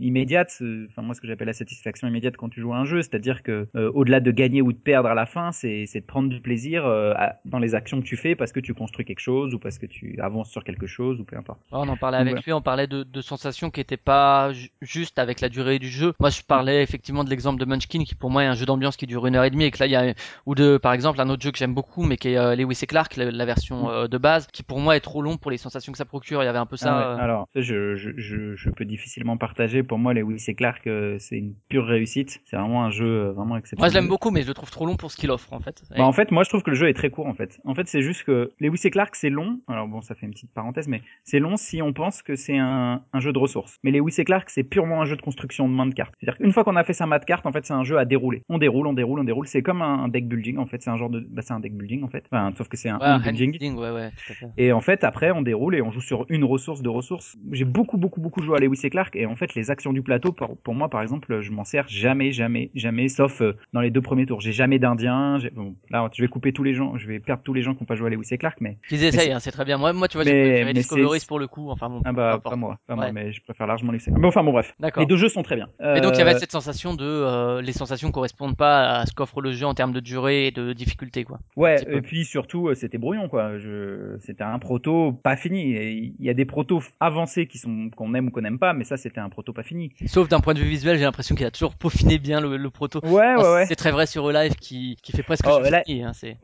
immédiate. Enfin, moi, ce que j'appelle la satisfaction immédiate quand tu joues à un jeu, c'est-à-dire que euh, au-delà de gagner ou de perdre à la fin, c'est de prendre du plaisir euh, à- dans les actions que tu fais parce que tu construis quelque chose ou parce que tu avances sur quelque chose ou peu importe. Ouais, on en parlait avec lui, on parlait de, de sensations qui étaient pas ju- juste avec la durée du jeu. Moi, je parlais effectivement de l'exemple de Munchkin, qui pour moi est un jeu d'ambiance qui dure une heure et demie, et que là, il y a, ou de, par exemple, un autre jeu que j'aime beaucoup, mais qui est euh, Lewis et Clark, la, la version Mm. euh, de base, qui pour moi est trop long pour les sensations que ça procure. Il y avait un peu ça. Ah ouais, euh, Alors, je, je, je, je peux difficilement partager. Pour moi, les Lewis et Clark, euh, c'est une pure réussite. C'est vraiment un jeu euh, vraiment exceptionnel. Moi, je l'aime beaucoup, mais je le trouve trop long pour ce qu'il offre, en fait. Bah, en fait, moi, je trouve que le jeu est très court, en fait. En fait, c'est juste que Lewis et Clark, c'est long. Alors bon, ça fait une petite parenthèse, mais c'est long si on pense que c'est un, un jeu de ressources. Mais Lewis et Clark, c'est purement un jeu de construction de main de cartes. C'est-à-dire qu'une fois qu'on a fait sa main de cartes, en fait, c'est un jeu à dérouler. On déroule, on déroule, on déroule. C'est comme un, un deck building, en fait. C'est un genre de, bah, c'est un deck building, en fait. Enfin, sauf que c'est un ouais, un building. ouais, ouais. Et en fait, après, on déroule et on joue sur une ressource, deux ressources. J'ai beaucoup, beaucoup, beaucoup joué à Lewis et Clark. Et en fait, les actions du plateau, pour, pour moi, par exemple, je m'en sers jamais, jamais, jamais, sauf euh, dans les deux premiers tours. J'ai jamais d'Indien. j'ai- Bon, là, je vais couper tous les gens, je vais perdre tous les gens qui n'ont pas joué à Lewis et Clark, mais Qu'ils essayent, c'est- hein, c'est très bien. Moi, moi, tu vois, Discoveries c'est- pour le coup. Enfin, bon, ah bah, pas moi, pas Ouais. moi, mais je préfère largement Lewis et Clark. Mais enfin, bon, bref. D'accord. Les deux jeux sont très bien. Et donc il y avait Euh, cette sensation de euh, les sensations correspondent pas à ce qu'offre le jeu en termes de durée et de difficulté quoi. Ouais, et puis surtout, euh, c'était brouillon, quoi. Je... C'était un proto pas fini. Il y a des protos avancés qui sont qu'on aime ou qu'on n'aime pas, mais ça, c'était un proto pas fini. Sauf d'un point de vue visuel, j'ai l'impression qu'il a toujours peaufiné bien le, le proto. Ouais, ouais, ouais. C'est très vrai sur Live qui, qui fait presque Oh, là- fini, hein, c'est.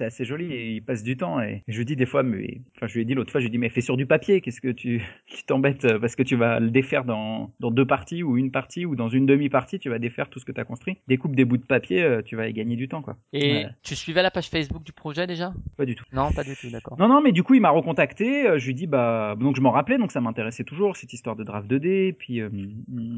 Assez joli et il passe du temps. Et je lui dis des fois, mais enfin, je lui ai dit l'autre fois, je lui ai dit, mais fais sur du papier. Qu'est-ce que tu t'embêtes euh, parce que tu vas le défaire dans dans deux parties ou une partie ou dans une demi-partie, tu vas défaire tout ce que tu as construit. Découpe des bouts de papier, euh, tu vas y gagner du temps quoi. Et Ouais. tu suivais la page Facebook du projet déjà? Pas du tout. Non, pas du tout, d'accord. Non, non, mais du coup, il m'a recontacté. euh, Je lui dis, bah, donc je m'en rappelais, donc ça m'intéressait toujours cette histoire de draft 2D. Puis, euh,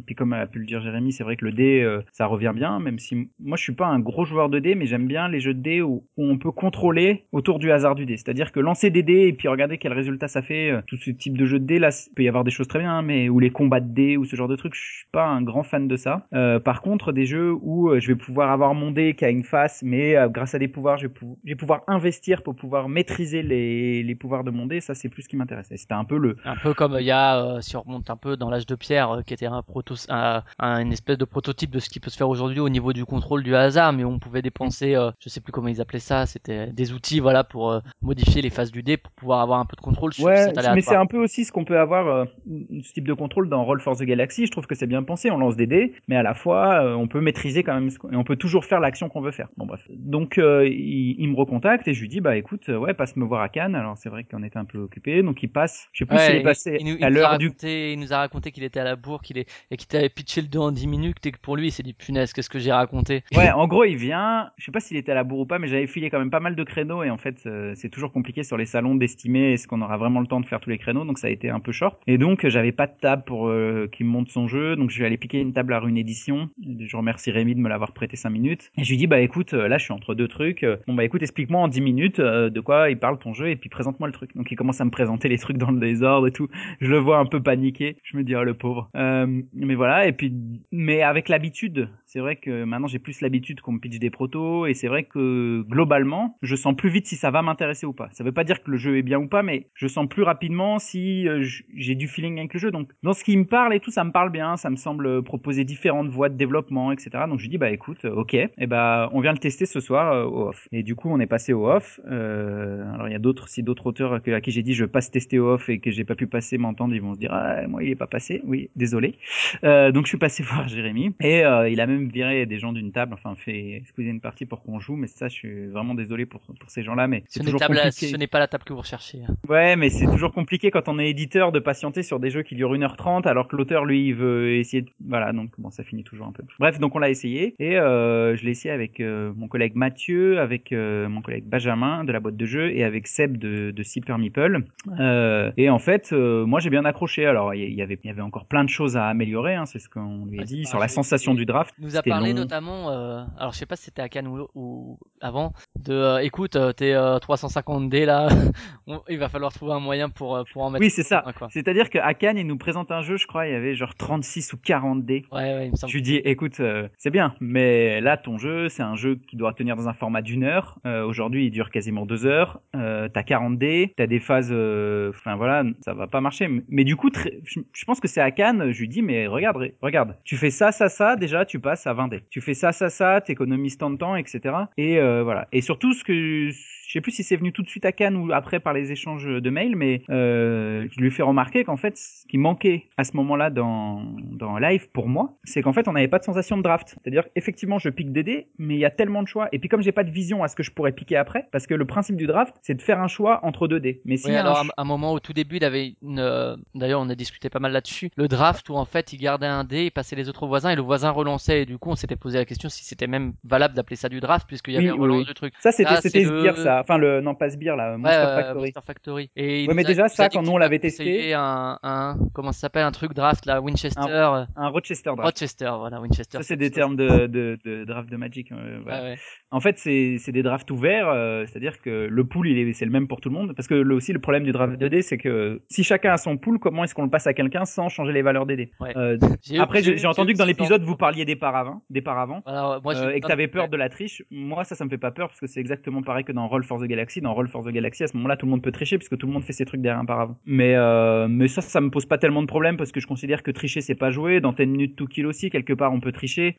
puis comme a pu le dire Jérémy, c'est vrai que le dé, euh, ça revient bien, même si moi je suis pas un gros joueur de dés, mais j'aime bien les jeux de dés où, on peut contrôler autour du hasard du dé. C'est-à-dire que lancer des dés et puis regarder quel résultat ça fait. Tout ce type de jeu de dés là, il peut y avoir des choses très bien, hein, mais où les combats de dés ou ce genre de trucs, je suis pas un grand fan de ça. Par contre, des jeux où je vais pouvoir avoir mon dé qui a une face, mais grâce à des pouvoirs, je vais pouvoir investir pour pouvoir maîtriser les, les pouvoirs de mon dé. Ça, c'est plus ce qui m'intéressait. C'était un peu le. Un peu comme il y a, euh, si on remonte un peu dans l'âge de pierre, euh, qui était un proto, un, un- une espèce de prototype de ce qui peut se faire aujourd'hui au niveau du contrôle du hasard, mais on pouvait dépenser, euh, je sais plus comment ils appelaient ça, c'était des outils, voilà, pour euh, modifier les phases du dé pour pouvoir avoir un peu de contrôle sur Ouais, mais c'est un peu aussi ce qu'on peut avoir euh, ce type de contrôle dans Roll for the Galaxy. Je trouve que c'est bien pensé. On lance des dés, mais à la fois, euh, on peut maîtriser quand même, ce qu'on- et on peut toujours faire l'action qu'on veut faire. Bon bref. Donc euh, il, il me recontacte et je lui dis bah écoute, euh, ouais, passe me voir à Cannes. Alors c'est vrai qu'on était un peu occupé, donc il passe. Je sais plus Ouais, s'il est passé il, à l'heure du il nous a raconté qu'il était à la bourre, qu'il est, et qu'il t'avait pitché le 2 en 10 minutes, et que pour lui, il s'est dit, punaise, qu'est-ce que j'ai raconté? Ouais, en gros, il vient. Je sais pas s'il était à la bourre ou pas, mais j'avais filé quand même pas mal de créneaux et en fait, euh, c'est toujours compliqué sur les salons d'estimer est-ce qu'on aura vraiment le temps de faire tous les créneaux, donc ça a été un peu short. Et donc, j'avais pas de table pour euh, qu'il me montre son jeu, donc je vais aller piquer une table à Rune Édition. Je remercie Rémi de me l'avoir prêté 5 minutes. Et je lui dis bah écoute, euh, là je suis entre deux trucs. Bon bah écoute, explique-moi en 10 minutes euh, de quoi il parle ton jeu et puis présente-moi le truc. Donc il commence à me présenter les trucs dans le désordre et tout. Je le vois un peu paniqué. Je me dis oh le pauvre. Euh, mais voilà et puis mais avec l'habitude, c'est vrai que maintenant j'ai plus l'habitude qu'on me pitch des protos et c'est vrai que globalement, je sens plus vite si ça va m'intéresser ou pas. Ça veut pas dire que le jeu est bien ou pas, mais je sens plus rapidement si euh, j'ai du feeling avec le jeu. Donc dans ce qui me parle et tout, ça me parle bien, ça me semble proposer différentes voies de développement, etc. Donc je dis bah écoute, euh, ok, et ben on vient le tester ce soir euh, au off. Et du coup on est passé au off. Euh, alors il y a d'autres, si d'autres auteurs à qui j'ai dit je passe tester au off et que j'ai pas pu passer m'entendre, ils vont se dire ah moi il est pas passé. Oui, désolé. Euh, donc je suis passé voir Jérémy et euh, il a même viré des gens d'une table, enfin fait squeezer une partie pour qu'on joue, mais ça je suis vraiment désolé pour, pour ces gens-là, mais Ce c'est n'est toujours table- compliqué. ce n'est pas la table que vous recherchez. hein. Ouais, mais c'est toujours compliqué quand on est éditeur de patienter sur des jeux qui durent 1h30 alors que l'auteur lui il veut essayer de... voilà donc bon ça finit toujours un peu. Bref donc on l'a essayé et euh, je l'ai essayé avec euh, mon collègue Mathieu, avec euh, mon collègue Benjamin de la boîte de jeu et avec Seb de, de Super Meeple. Euh, et en fait euh, moi j'ai bien accroché alors il y, y avait il y avait encore plein de choses à améliorer hein, c'est ce qu'on lui a Ouais, dit sur la sensation du draft. Il nous a parlé long. notamment, euh, alors je sais pas si c'était à Cannes ou, ou avant, de euh, écoute, euh, t'es euh, 350 D là, on- il va falloir trouver un moyen pour, pour en mettre. Oui, c'est ça. C'est-à-dire qu'à Cannes, il nous présente un jeu, je crois, il y avait genre 36 ou 40 dés. Ouais, ouais, il me semble. Je lui dis, écoute, c'est bien, mais là, ton jeu, c'est un jeu qui doit tenir dans un format d'une heure. Aujourd'hui, il dure quasiment deux heures. T'as 40 dés, t'as des phases, enfin voilà, ça va pas marcher. Mais du coup, je, pense que c'est à Cannes. Je lui dis, mais regarde, regarde, tu fais ça, ça, ça, déjà, tu passes 20 dés. Tu fais ça, ça, ça, t'économises tant de temps, etc. Et euh, voilà. Et surtout, ce que je sais plus si c'est venu tout de suite à Cannes ou après par les échanges de mails, mais euh, je lui fais remarquer qu'en fait, ce qui manquait à ce moment-là dans, dans live pour moi, c'est qu'en fait, on n'avait pas de sensation de draft. C'est-à-dire, effectivement, je pique des dés, mais il y a tellement de choix. Et puis, comme j'ai pas de vision à ce que je pourrais piquer après, parce que le principe du draft, c'est de faire un choix entre deux dés. Mais si Oui, alors à un- un moment au tout début, il avait une. euh, D'ailleurs, on a discuté pas mal là-dessus. Le draft où en fait, il gardait un dé, il passait les autres au voisin et le voisin relançait. Et du coup, on s'était posé la question si c'était même valable d'appeler ça du draft puisqu'il y avait Oui, un relance oui. du truc. ça, c'était Sbire, ça. Enfin, le non pas Sbire, là, Monster Ouais, Factory. Monster Factory. Et Ouais, mais déjà, ça, quand nous, on l'avait testé- Un, un, comment ça s'appelle, un truc draft là, Winchester, Un Rochester draft. Rochester, voilà, Winchester. Ça, c'est des termes de, de, de draft de Magic. euh, voilà. Ouais, ouais. En fait, c'est c'est des drafts ouverts, euh, c'est-à-dire que le pool, il est c'est le même pour tout le monde. Parce que le, aussi, le problème du draft 2D, c'est que si chacun a son pool, comment est-ce qu'on le passe à quelqu'un sans changer les valeurs des dés? Ouais. Euh, Après, j'ai entendu que dans l'épisode, vous de- parliez des paravents, des paravents. Euh, eu et que t'avais de- peur de la triche. Moi, ça, ça me fait pas peur parce que c'est exactement pareil que dans Roll for the Galaxy. Dans Roll for the Galaxy, à ce moment-là, tout le monde peut tricher puisque tout le monde fait ses trucs derrière un paravent. Mais euh, ça, ça me pose pas tellement de problème parce que je considère que tricher c'est pas jouer. Dans 10 minutes to kill aussi, quelque part, on peut tricher.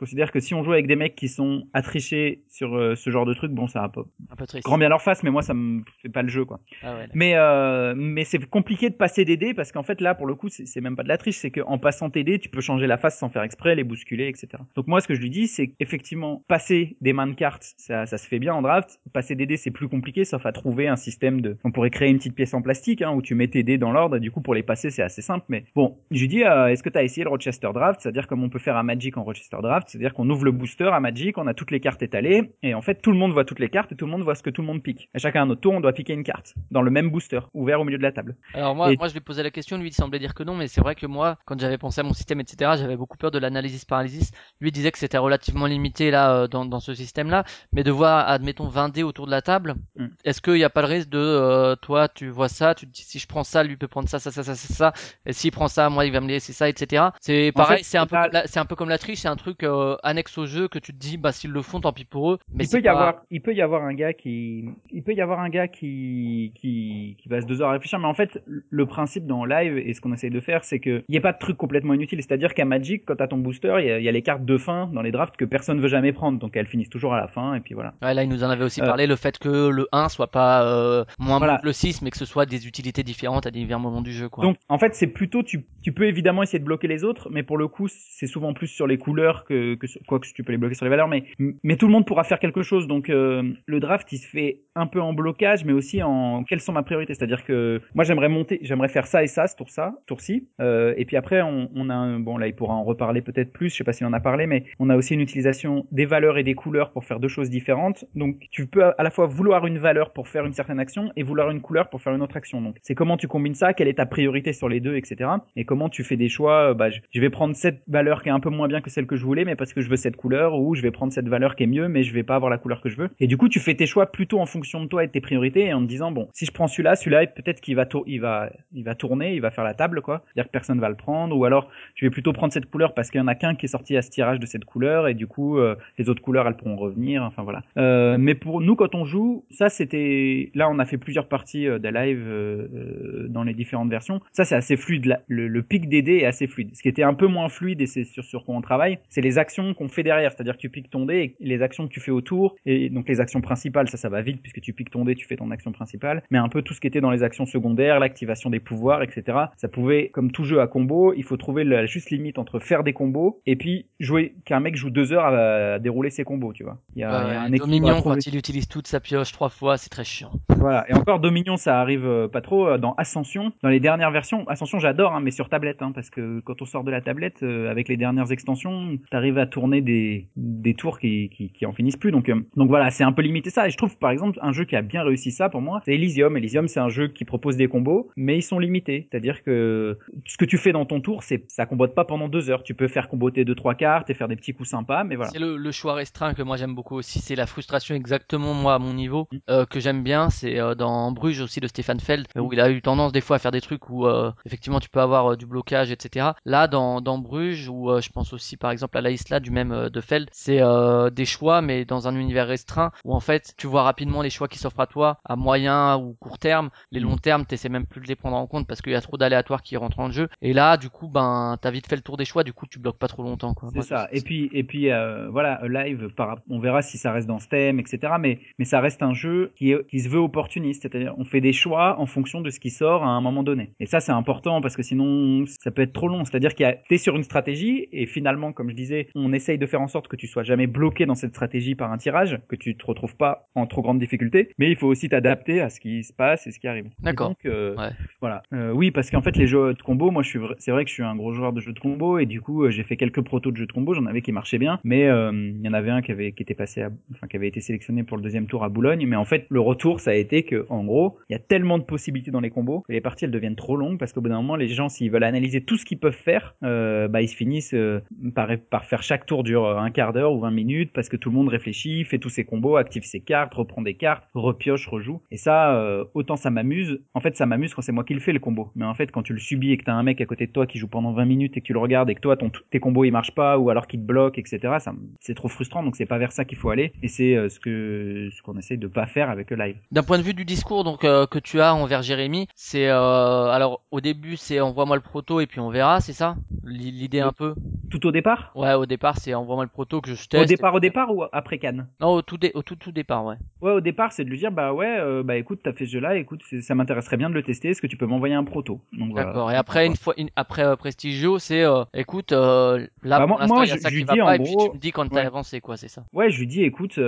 Considère que si on joue avec des mecs qui sont à tricher sur euh, ce genre de truc, bon, ça va pas un peu triste. grand bien leur face, mais moi, ça me fait pas le jeu, quoi. Ah ouais, Mais euh, mais c'est compliqué de passer des dés parce qu'en fait là pour le coup c'est c'est même pas de la triche, c'est qu'en passant tes dés tu peux changer la face sans faire exprès, les bousculer, etc. Donc moi ce que je lui dis c'est effectivement passer des mains de cartes ça ça se fait bien en draft, passer des dés c'est plus compliqué sauf à trouver un système de, on pourrait créer une petite pièce en plastique hein, où tu mets tes dés dans l'ordre et du coup pour les passer c'est assez simple. Mais bon je lui dis euh, est-ce que t'as essayé le Rochester draft, c'est-à-dire comme on peut faire un Magic en Rochester draft, C'est-à-dire qu'on ouvre le booster à Magic, on a toutes les cartes étalées, et en fait tout le monde voit toutes les cartes et tout le monde voit ce que tout le monde pique. Et chacun à notre tour, on doit piquer une carte dans le même booster, ouvert au milieu de la table. Alors moi, Et- moi je lui posais la question, lui il semblait dire que non, mais c'est vrai que moi, quand j'avais pensé à mon système, etc., j'avais beaucoup peur de l'analysis paralysis. Lui il disait que c'était relativement limité là euh, dans, dans ce système-là, mais de voir, admettons, 20 dés autour de la table, Mm. est-ce qu'il n'y a pas le risque de, euh, toi tu vois ça, tu te dis si je prends ça, lui peut prendre ça, ça, ça, ça, ça, ça, et s'il prend ça, moi il va me laisser ça, etc. C'est En pareil, fait, c'est un peu, la- un peu comme la triche, c'est un truc euh, annexe au jeu que tu te dis, bah s'ils le font, tant pis pour eux. Mais il peut y pas- avoir, il peut y avoir un gars qui, il peut y avoir un gars qui, qui, qui passe deux heures à réfléchir, mais en fait, le principe dans live et ce qu'on essaye de faire, c'est que il y a pas de truc complètement inutile. C'est-à-dire qu'à Magic, quand t'as ton booster, il y, a, il y a les cartes de fin dans les drafts que personne veut jamais prendre, donc elles finissent toujours à la fin, et puis voilà. Ouais, là, il nous en avait aussi Euh, parlé, le fait que le 1 soit pas euh, moins Voilà. bon que le 6, mais que ce soit des utilités différentes à divers moments du jeu, quoi. Donc, en fait, c'est plutôt, tu, tu peux évidemment essayer de bloquer les autres, mais pour le coup, c'est souvent plus sur les couleurs que, que quoi que tu peux les bloquer sur les valeurs, mais, mais tout le monde pourra faire quelque chose. Donc, euh, le draft, il se fait un peu en blocage, mais aussi en quelles sont ma priorité? C'est-à-dire que moi, j'aimerais monter, j'aimerais faire ça et ça, ce tour ça, tour-ci. Euh, et puis après, on, on a un, bon, là, il pourra en reparler peut-être plus. Je sais pas s'il en a parlé, mais on a aussi une utilisation des valeurs et des couleurs pour faire deux choses différentes. Donc, tu peux à la fois vouloir une valeur pour faire une certaine action et vouloir une couleur pour faire une autre action. Donc, c'est comment tu combines ça, quelle est ta priorité sur les deux, etc. Et comment tu fais des choix. euh, Bah, je, vais prendre cette valeur qui est un peu moins bien que celle que je voulais, parce que je veux cette couleur, ou je vais prendre cette valeur qui est mieux, mais je vais pas avoir la couleur que je veux. Et du coup, tu fais tes choix plutôt en fonction de toi et de tes priorités, et en te disant bon, si je prends celui-là, celui-là, peut-être qu'il va, il va, il va tourner, il va faire la table, quoi. C'est-à-dire que personne va le prendre, ou alors je vais plutôt prendre cette couleur parce qu'il y en a qu'un qui est sorti à ce tirage de cette couleur, et du coup, euh, les autres couleurs, elles pourront revenir. Enfin voilà. Euh, mais pour nous, quand on joue, ça c'était, là, on a fait plusieurs parties euh, des live euh, dans les différentes versions. Ça, c'est assez fluide. le pic des dés est assez fluide. Ce qui était un peu moins fluide et c'est sur sur quoi on travaille, c'est les actions qu'on fait derrière. C'est-à-dire que tu piques ton dé et les actions que tu fais autour. Et donc les actions principales, ça, ça va vite puisque tu piques ton dé, tu fais ton action principale. Mais un peu tout ce qui était dans les actions secondaires, l'activation des pouvoirs, etc. Ça pouvait, comme tout jeu à combo, il faut trouver la juste limite entre faire des combos et puis jouer qu'un mec joue deux heures à, dérouler ses combos, tu vois. Il y a, Ouais, y a un Dominion, trouver. quand il utilise toute sa pioche trois fois, c'est très chiant. Voilà. Et encore Dominion, ça arrive euh, pas trop euh, dans Ascension. Dans les dernières versions, Ascension, j'adore, hein, mais sur tablette, hein, parce que quand on sort de la tablette euh, avec les dernières extensions, t'arrives à tourner des des tours qui qui, qui en finissent plus. Donc euh, donc voilà, c'est un peu limité ça. Et je trouve par exemple un jeu qui a bien réussi ça pour moi, c'est Elysium. Elysium, c'est un jeu qui propose des combos, mais ils sont limités. C'est-à-dire que ce que tu fais dans ton tour, c'est ça combote pas pendant deux heures. Tu peux faire comboter deux trois cartes et faire des petits coups sympas, mais voilà. C'est le, le choix restreint que moi j'aime beaucoup aussi. C'est la frustration exactement moi à mon niveau Mm. euh, que j'aime bien. C'est euh, dans Bruges aussi de Stéphane Feld où il a eu tendance des fois à faire des trucs où effectivement tu peux avoir du blocage, etc. Là dans dans Bruges où je pense aussi par exemple à la Isla du même euh, de Feld, c'est euh, des choix mais dans un univers restreint où en fait tu vois rapidement les choix qui s'offrent à toi à moyen ou court terme. Les long termes t'essaies même plus de les prendre en compte parce qu'il y a trop d'aléatoires qui rentrent en jeu. Et là du coup ben t'as vite fait le tour des choix. Du coup tu bloques pas trop longtemps quoi. C'est ça. Et puis, et puis, euh, voilà, live, par, on verra si ça reste dans ce thème, etc. Mais, mais ça reste un jeu qui, est, qui se veut opportuniste. C'est-à-dire, on fait des choix en fonction de ce qui sort à un moment donné. Et ça, c'est important parce que sinon, ça peut être trop long. C'est-à-dire qu'il y a, t'es sur une stratégie et finalement, comme je disais, on essaye de faire en sorte que tu sois jamais bloqué dans cette stratégie par un tirage, que tu te retrouves pas en trop grande difficulté. Mais il faut aussi t'adapter à ce qui se passe et ce qui arrive. D'accord. Donc, euh, Ouais. voilà. Euh, oui, parce qu'en fait, les jeux de combo, moi, je suis, vra- c'est vrai que je suis un gros joueur de jeux de combo et du coup, euh, j'ai fait quelques protos de jeux de combo. J'en avais qui marchaient bien, mais euh, il y en avait un qui avait qui était passé, à, enfin, qui avait été sélectionné pour le deuxième tour à Boulogne. Mais en fait, le retour, ça a été que, en gros, il y a tellement de possibilités dans les combos que les parties elles deviennent trop longues parce qu'au bout d'un moment, les gens, s'ils veulent analyser tout ce qu'ils peuvent faire, euh, bah, ils se finissent euh, par, par faire chaque tour dure euh, un quart d'heure ou 20 minutes parce que tout le monde réfléchit, fait tous ses combos, active ses cartes, reprend des cartes, repioche, rejoue. Et ça, euh, autant ça m'amuse. En fait, ça m'amuse quand c'est moi qui le fais le combo. Mais en fait, quand tu le subis et que t'as un mec à côté de toi qui joue pendant 20 minutes et que tu le regardes et que toi, ton, tes combos ils marchent pas ou alors qu'il te bloque, etc. Ça, c'est trop frustrant. Donc c'est pas vers ça qu'il faut aller. Et c'est euh, ce que ce qu'on essaye de pas faire avec le live. D'un point de vue du discours donc euh, que tu as envers Jérémy, c'est alors au début c'est envoie-moi le proto et puis on verra, c'est ça? L'idée un peu? Tout au départ? Ouais, au départ c'est envoie-moi le proto que je teste. Au départ, au départ ou après Cannes? Non, au tout, dé- au tout tout départ, ouais. Ouais, au départ, c'est de lui dire bah ouais, euh, bah écoute, t'as fait ce jeu-là, écoute, ça m'intéresserait bien de le tester. Est-ce que tu peux m'envoyer un proto? Voilà. D'accord. Et après une fois, une- après euh, Prestigio, c'est euh, écoute, là Bah, moi- je- ça je qui lui va dis, pas en et puis gros- tu me dis quand t'as Ouais. avancé quoi, c'est ça. Ouais, je lui dis, écoute,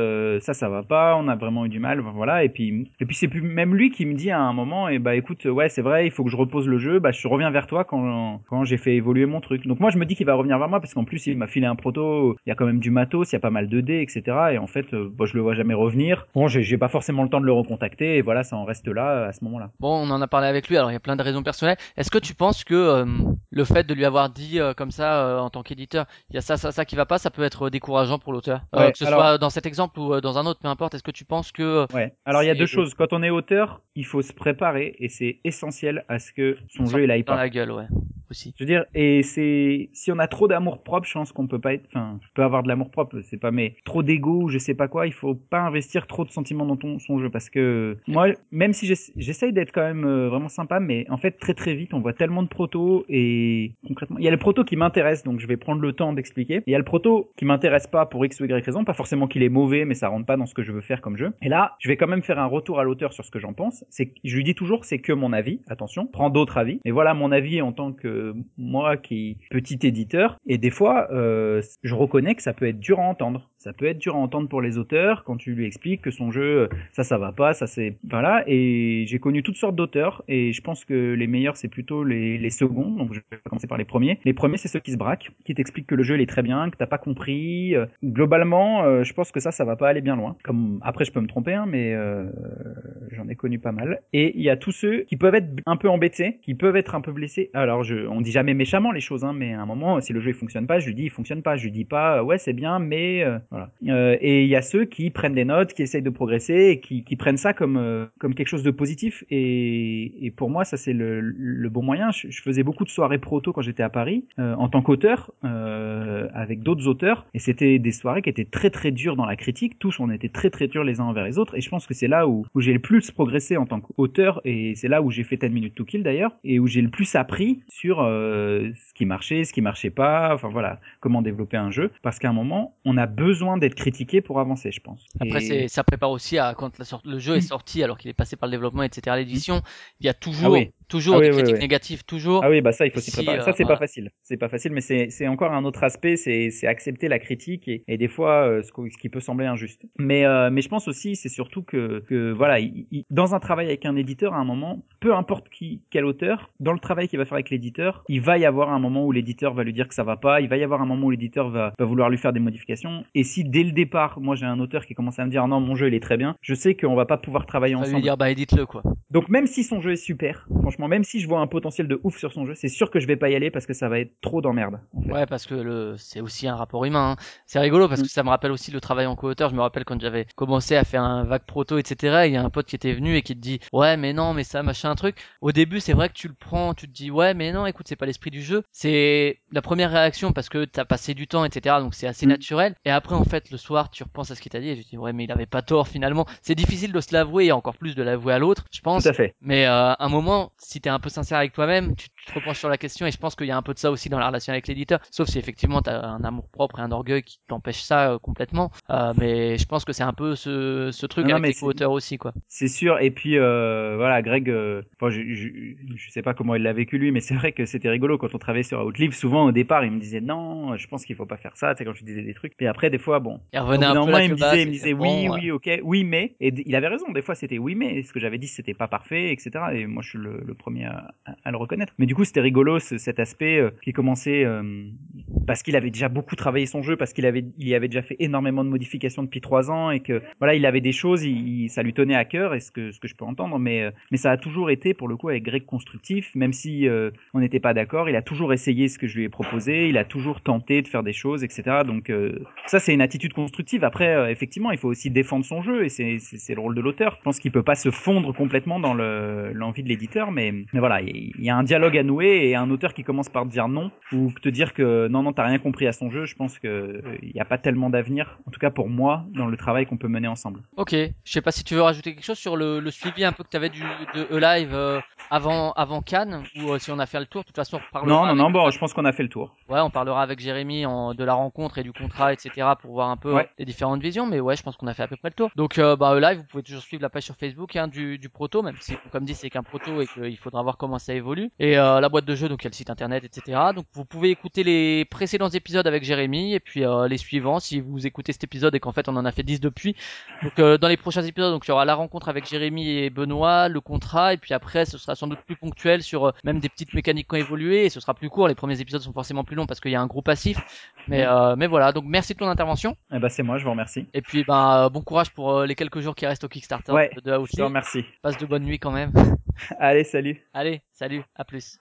ça, ça va pas, on a vraiment eu du mal, voilà. Et puis, et puis c'est plus même lui qui me dit à un moment, et bah écoute, ouais, c'est vrai, il faut que je repose le jeu, bah je reviens vers toi quand quand j'ai fait évoluer mon truc. Donc moi, je me dis qu'il va revenir vers moi parce qu'en plus, il m'a filé un un proto, il y a quand même du matos, il y a pas mal de dés, etc. Et en fait, euh, bon, je le vois jamais revenir. Bon, j'ai pas forcément le temps de le recontacter, et voilà, ça en reste là à ce moment-là. Bon, on en a parlé avec lui, alors il y a plein de raisons personnelles. Est-ce que tu penses que euh, le fait de lui avoir dit euh, comme ça euh, en tant qu'éditeur, il y a ça, ça, ça qui va pas, ça peut être décourageant pour l'auteur Ouais, Que ce alors- soit dans cet exemple ou dans un autre, peu importe. Est-ce que tu penses que Ouais. Alors il y a deux choses. Quand on est auteur, il faut se préparer, et c'est essentiel à ce que son jeu il aille dans pas. la gueule, ouais, Je veux dire, et c'est si on a trop d'amour propre, je pense qu'on peut pas être. Enfin, je peux avoir de l'amour propre, c'est pas, mais trop d'ego je sais pas quoi. Il faut pas investir trop de sentiments dans ton son jeu parce que moi, même si j'essa- j'essaye d'être quand même euh, vraiment sympa, mais en fait très très vite, on voit tellement de protos et concrètement, il y a le proto qui m'intéresse, donc je vais prendre le temps d'expliquer. Il y a le proto qui m'intéresse pas pour x ou y raison, pas forcément qu'il est mauvais, mais ça rentre pas dans ce que je veux faire comme jeu. Et là, je vais quand même faire un retour à l'auteur sur ce que j'en pense. C'est, je lui dis toujours, c'est que mon avis. Attention, prends d'autres avis. Mais voilà mon avis en tant que moi qui petit éditeur. Et des fois, euh, je reconnais que ça peut être dur à entendre. Ça peut être dur à entendre pour les auteurs quand tu lui expliques que son jeu, ça, ça va pas, ça c'est, voilà. Et j'ai connu toutes sortes d'auteurs et je pense que les meilleurs c'est plutôt les, les seconds. Donc je vais commencer par les premiers. Les premiers c'est ceux qui se braquent, qui t'expliquent que le jeu il est très bien, que t'as pas compris. Euh, Globalement, euh, je pense que ça, ça va pas aller bien loin. Comme après je peux me tromper, hein, mais euh, j'en ai connu pas mal. Et il y a tous ceux qui peuvent être un peu embêtés, qui peuvent être un peu blessés. Alors je, on dit jamais méchamment les choses, hein, mais à un moment, si le jeu il fonctionne pas, je lui dis il fonctionne pas. Je lui dis pas ouais c'est bien, mais euh, voilà. Euh, et il y a ceux qui prennent des notes, qui essayent de progresser, et qui, qui prennent ça comme euh, comme quelque chose de positif. Et, et pour moi, ça c'est le, le bon moyen. Je, je faisais beaucoup de soirées proto quand j'étais à Paris euh, en tant qu'auteur euh, avec d'autres auteurs, et c'était des soirées qui étaient très très dures dans la critique. Tous on était très très durs les uns envers les autres. Et je pense que c'est là où, où j'ai le plus progressé en tant qu'auteur, et c'est là où j'ai fait 10 minutes to kill d'ailleurs, et où j'ai le plus appris sur euh, ce qui marchait, ce qui marchait pas. Enfin voilà, comment développer un jeu. Parce qu'à un moment, on a besoin d'être critiqué pour avancer, je pense. Après, Et- c'est, ça prépare aussi à quand la sort- le jeu est sorti, alors qu'il est passé par le développement, etc. L'édition, il y a toujours, Ah oui. Toujours Ah des oui, oui, critiques oui. négatives, toujours. Ah oui, bah ça, il faut s'y Si, préparer. euh, ça, c'est voilà. pas facile. C'est pas facile, mais c'est encore un autre aspect. C'est accepter la critique et, et des fois euh, ce, qui peut sembler injuste. Mais euh, mais je pense aussi, c'est surtout que que voilà, il- il- dans un travail avec un éditeur, à un moment, peu importe qui quel auteur, dans le travail qu'il va faire avec l'éditeur, il va y avoir un moment où l'éditeur va lui dire que ça va pas. Il va y avoir un moment où l'éditeur va va vouloir lui faire des modifications. Et si dès le départ, moi j'ai un auteur qui commence à me dire non, mon jeu il est très bien, je sais qu'on va pas pouvoir travailler On va lui ensemble. dire, bah, édite-le, quoi. Donc même si son jeu est super, franchement, même si je vois un potentiel de ouf sur son jeu, c'est sûr que je vais pas y aller parce que ça va être trop d'emmerde. en fait. Ouais, parce que le, c'est aussi un rapport humain. hein. C'est rigolo parce Mm. que ça me rappelle aussi le travail en co-auteur. Je me rappelle quand j'avais commencé à faire un vague proto, etc. Il y a un pote qui était venu et qui te dit, ouais, mais non, mais ça, machin, un truc. Au début, c'est vrai que tu le prends, tu te dis, ouais, mais non, écoute, c'est pas l'esprit du jeu. C'est la première réaction parce que t'as passé du temps, etc. Donc c'est assez Mm. naturel. Et après, en fait, le soir, tu repenses à ce qu'il t'a dit et tu te dis, ouais, mais il avait pas tort finalement. C'est difficile de se l'avouer et encore plus de l'avouer à l'autre, je pense. Tout à fait. Mais euh, à un moment, si t'es un peu sincère avec toi-même, tu, tu te repenches sur la question et je pense qu'il y a un peu de ça aussi dans la relation avec l'éditeur. Sauf si effectivement t'as un amour propre et un orgueil qui t'empêche ça euh, complètement. Euh, mais je pense que c'est un peu ce, ce truc Non, avec les co-auteurs aussi, quoi. C'est sûr. Et puis euh, voilà, Greg, je, je, je sais pas comment il l'a vécu lui, mais c'est vrai que c'était rigolo quand on travaillait sur Outlive. Souvent au départ, il me disait non, je pense qu'il faut pas faire ça. Tu sais quand je disais des trucs. Puis après, des fois, bon, Il revenait un peu moment, il me disait, il me disait bon, oui, oui, ok, oui, mais, et il avait raison. Des fois, c'était oui, mais ce que j'avais dit, c'était pas parfait, etc. Et moi, je suis le, le premier à, le reconnaître. Mais du coup, c'était rigolo ce- cet aspect euh, qui commençait euh, parce qu'il avait déjà beaucoup travaillé son jeu, parce qu'il y avait déjà fait énormément de modifications depuis trois ans et que voilà, il avait des choses, ça lui tenait à cœur, et ce que ce que je peux entendre. Mais euh, mais ça a toujours été pour le coup avec Greg constructif, même si on n'était pas d'accord. Il a toujours essayé ce que je lui ai proposé, il a toujours tenté de faire des choses, etc. Donc ça, c'est une attitude constructive. Après, effectivement, il faut aussi défendre son jeu et c'est le rôle de l'auteur. Je pense qu'il peut pas se fondre complètement dans le l'envie de l'éditeur, mais mais voilà, il y a un dialogue à nouer et un auteur qui commence par te dire non ou te dire que non non t'as rien compris à son jeu. Je pense que euh, il n'y a pas tellement d'avenir, en tout cas pour moi, dans le travail qu'on peut mener ensemble. Ok, je sais pas si tu veux rajouter quelque chose sur le, le suivi un peu que tu avais du, de E-Live euh, avant, avant Cannes, ou euh, si on a fait le tour, de toute façon on reparlera. Non non non, bon, je pense qu'on a fait le tour. Ouais, on parlera avec Jérémy en, de la rencontre et du contrat, etc. pour voir un peu Ouais. les différentes visions. Mais ouais, je pense qu'on a fait à peu près le tour. Donc, euh, bah, live, vous pouvez toujours suivre la page sur Facebook hein, du, du proto, même si, comme dit, c'est qu'un proto et qu'il faudra voir comment ça évolue. Et euh, la boîte de jeu, donc il y a le site internet, etc. Donc, vous pouvez écouter les précédents épisodes avec Jérémy et puis euh, les suivants si vous écoutez cet épisode et qu'en fait on en a fait 10 depuis. Donc euh, dans les prochains épisodes, donc il y aura la rencontre avec Jérémy et Benoît, le contrat et puis après ce sera sans doute plus ponctuel sur euh, même des petites mécaniques qui ont évolué et ce sera plus court. Les premiers épisodes sont forcément plus longs parce qu'il y a un gros passif. Mais euh, mais voilà, donc merci de ton intervention Eh ben, c'est moi, je vous remercie. et puis ben euh, bon courage pour euh, les quelques jours qui restent au Kickstarter Ouais, de Outlier. Je te remercie. Passe de bonnes nuits quand même. Allez, salut. Allez, salut, à plus.